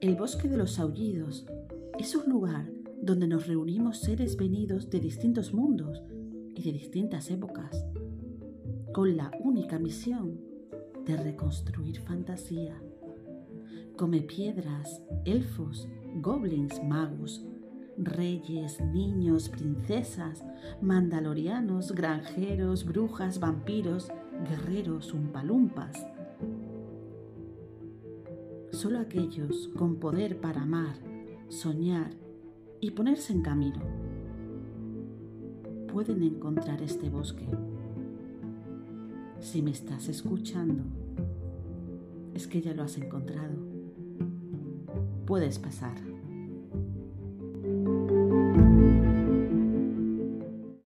El bosque de los aullidos es un lugar donde nos reunimos seres venidos de distintos mundos y de distintas épocas, con la única misión de reconstruir fantasía. Come piedras, elfos, goblins, magos, reyes, niños, princesas, mandalorianos, granjeros, brujas, vampiros, guerreros, umpalumpas. Solo aquellos con poder para amar, soñar y ponerse en camino pueden encontrar este bosque. Si me estás escuchando, es que ya lo has encontrado. Puedes pasar.